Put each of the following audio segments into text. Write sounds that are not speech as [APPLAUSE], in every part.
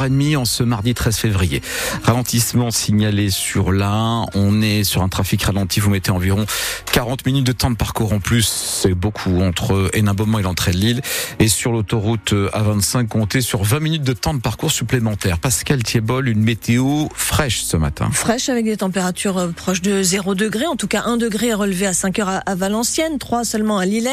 7h30 en ce mardi 13 février. Ralentissement signalé sur l'A1. On est sur un trafic ralenti. Vous mettez environ 40 minutes de temps de parcours en plus. C'est beaucoup entre Hénin-Beaumont et l'entrée de Lille. Et sur l'autoroute A25, comptez sur 20 minutes de temps de parcours supplémentaire. Pascal Thiebol, une météo fraîche ce matin. Fraîche avec des températures euh, proches de 0 degré. En tout cas, 1 degré est relevé à 5 heures à Valenciennes, 3 seulement à Lillers,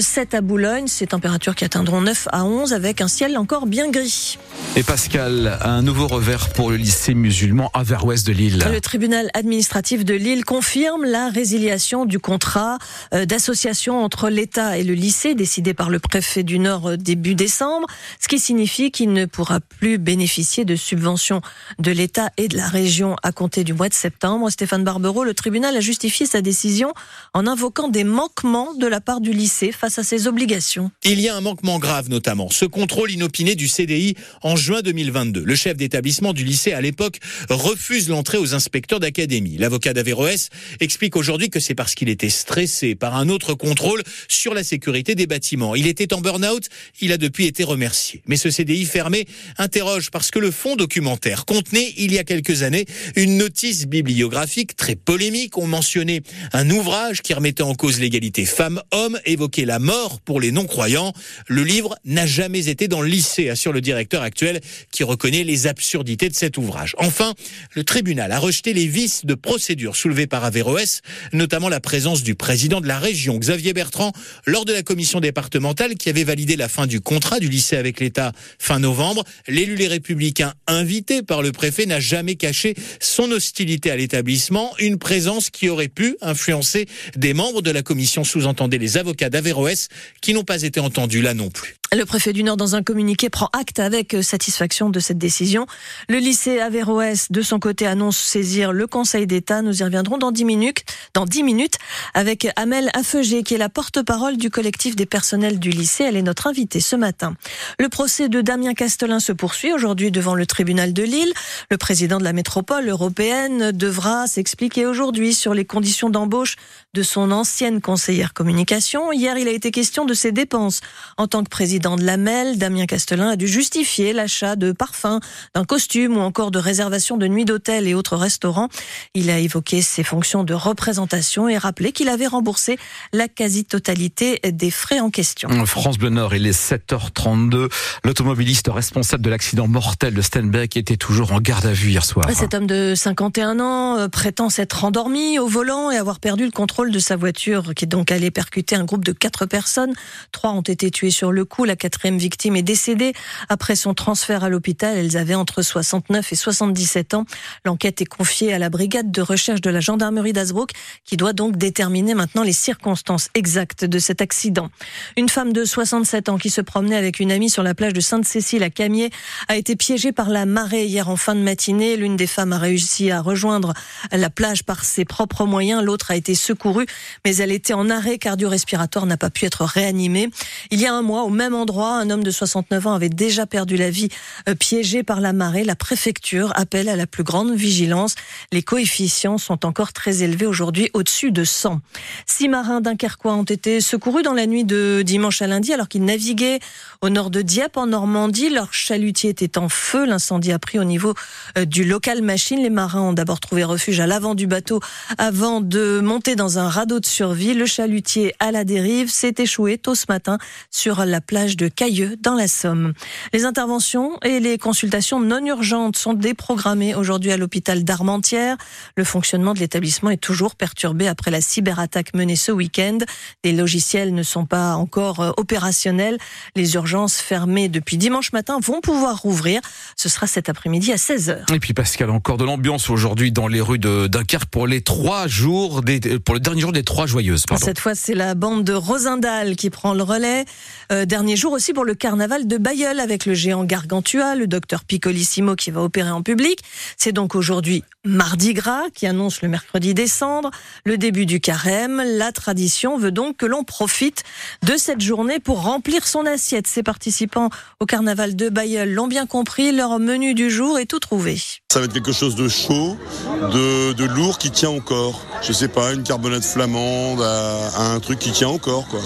7 euh, à Boulogne. Ces températures qui atteindront 9 à 11 avec un ciel encore bien gris. Et Pascal, un nouveau revers pour le lycée musulman à de Lille. Le tribunal administratif de Lille confirme la résiliation du contrat euh, d'association entre l'État et le lycée décidé par le préfet du Nord euh, début décembre, ce qui signifie qu'il ne pourra plus bénéficier de subventions de l'État et de la région à compter du mois de septembre. Stéphane Barbero, le tribunal a justifié sa décision en invoquant des manquements de la part du lycée face à ses obligations. Il y a un manquement grave notamment, ce contrôle inopiné du CDI en juin 2022. Le chef d'établissement du lycée à l'époque refuse l'entrée aux inspecteurs d'académie. L'avocat d'Averroès explique aujourd'hui que c'est parce qu'il était stressé par un autre contrôle sur la sécurité des bâtiments. Il était en burn-out, il a depuis été remercié. Mais ce CDI fermé interroge parce que le fond documentaire contenait il y a quelques années une notice bibliographique très polémique. On mentionnait un ouvrage qui remettait en cause l'égalité femmes-hommes, évoquait la mort pour les non-croyants. Le livre n'a jamais été dans le lycée, assure le directeur actuel qui reconnaît les absurdités de cet ouvrage. Enfin, le tribunal a rejeté les vices de procédure soulevés par Averroès, notamment la présence du président de la région, Xavier Bertrand, lors de la commission départementale qui avait validé la fin du contrat du lycée avec l'État fin novembre. L'élu Les Républicains, invité par le préfet, n'a jamais caché son hostilité à l'établissement, une présence qui aurait pu influencer des membres de la commission, sous-entendait les avocats d'Averroès, qui n'ont pas été entendus là non plus. Le préfet du Nord, dans un communiqué, prend acte avec satisfaction de cette décision. Le lycée Averroès, de son côté, annonce saisir le Conseil d'État. Nous y reviendrons dans 10 minutes, dans 10 minutes avec Amel Affegé, qui est la porte-parole du collectif des personnels du lycée. Elle est notre invitée ce matin. Le procès de Damien Castelin se poursuit aujourd'hui devant le tribunal de Lille. Le président de la métropole européenne devra s'expliquer aujourd'hui sur les conditions d'embauche de son ancienne conseillère communication. Hier, il a été question de ses dépenses en tant que président président de l'AMEL, Damien Castelin, a dû justifier l'achat de parfums, d'un costume ou encore de réservation de nuits d'hôtel et autres restaurants. Il a évoqué ses fonctions de représentation et rappelé qu'il avait remboursé la quasi-totalité des frais en question. France Bleu Nord, il est 7h32. L'automobiliste responsable de l'accident mortel de Stenbeck était toujours en garde à vue hier soir. Cet homme de 51 ans euh, prétend s'être endormi au volant et avoir perdu le contrôle de sa voiture qui est donc allé percuter un groupe de quatre personnes. Trois ont été tués sur le coup. La quatrième victime est décédée après son transfert à l'hôpital. Elles avaient entre 69 et 77 ans. L'enquête est confiée à la brigade de recherche de la gendarmerie d'Asbrook qui doit donc déterminer maintenant les circonstances exactes de cet accident. Une femme de 67 ans qui se promenait avec une amie sur la plage de Sainte-Cécile à Camier a été piégée par la marée hier en fin de matinée. L'une des femmes a réussi à rejoindre la plage par ses propres moyens. L'autre a été secourue, mais elle était en arrêt cardio-respiratoire, n'a pas pu être réanimée. Il y a un mois, au même endroit, un homme de 69 ans avait déjà perdu la vie euh, piégé par la marée. La préfecture appelle à la plus grande vigilance. Les coefficients sont encore très élevés aujourd'hui, au-dessus de 100. Six marins dunkerquois ont été secourus dans la nuit de dimanche à lundi alors qu'ils naviguaient au nord de Dieppe en Normandie. Leur chalutier était en feu. L'incendie a pris au niveau euh, du local machine. Les marins ont d'abord trouvé refuge à l'avant du bateau avant de monter dans un radeau de survie. Le chalutier à la dérive s'est échoué tôt ce matin sur la plage de Cailleux dans la Somme. Les interventions et les consultations non urgentes sont déprogrammées aujourd'hui à l'hôpital d'Armentières. Le fonctionnement de l'établissement est toujours perturbé après la cyberattaque menée ce week-end. Les logiciels ne sont pas encore euh, opérationnels. Les urgences fermées depuis dimanche matin vont pouvoir rouvrir. Ce sera cet après-midi à 16h. Et puis Pascal, encore de l'ambiance aujourd'hui dans les rues de Dunkerque pour les trois jours, des, pour le dernier jour des trois joyeuses. Cette fois, c'est la bande de Rosendal qui prend le relais. Euh, dernier jour aussi pour le carnaval de Bayeul avec le géant Gargantua, le docteur Piccolissimo qui va opérer en public. C'est donc aujourd'hui Mardi Gras qui annonce le mercredi décembre, le début du carême. La tradition veut donc que l'on profite de cette journée pour remplir son assiette. Ces participants au carnaval de Bayeul l'ont bien compris, leur menu du jour est tout trouvé. Ça va être quelque chose de chaud, de, de lourd qui tient au corps. Je sais pas, une carbonade flamande, à, un truc qui tient encore, quoi.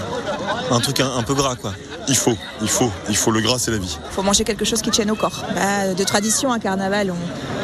Un truc un, peu gras, quoi. Il faut, il faut, il faut. Le gras, c'est la vie. Il faut manger quelque chose qui tienne au corps. Bah, de tradition, à carnaval,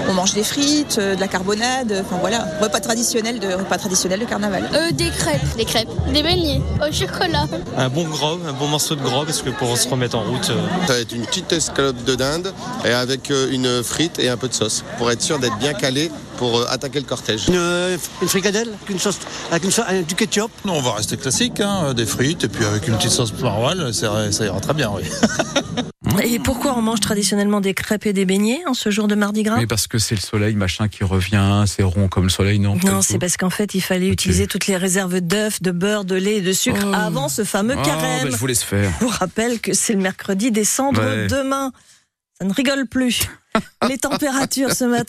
on, mange des frites, euh, de la carbonade, enfin voilà, repas traditionnel de repas traditionnel de carnaval. Euh, des crêpes, des crêpes, des beignets au chocolat. Un bon gros, un bon morceau de gros, parce que pour se remettre en route. Euh, Ça va être une petite escalope de dinde et avec une frite et un peu de sauce pour être sûr d'être bien calé pour euh, attaquer le cortège. Une, euh, fricadelle avec, une sauce, avec une du ketchup. Non, on va rester classique, hein, des frites et puis avec une petite sauce maroilles, ça ira très bien, oui. [LAUGHS] Et pourquoi on mange traditionnellement des crêpes et des beignets en ce jour de Mardi Gras? Mais parce que c'est le soleil, machin, qui revient, c'est rond comme le soleil, non? Non, c'est parce qu'en fait, il fallait utiliser toutes les réserves d'œufs, de beurre, de lait et de sucre oh. avant ce fameux oh, carême. Bah, je vous laisse faire. Je vous rappelle que c'est le mercredi des cendres demain. Ça ne rigole plus. [LAUGHS] les températures ce matin.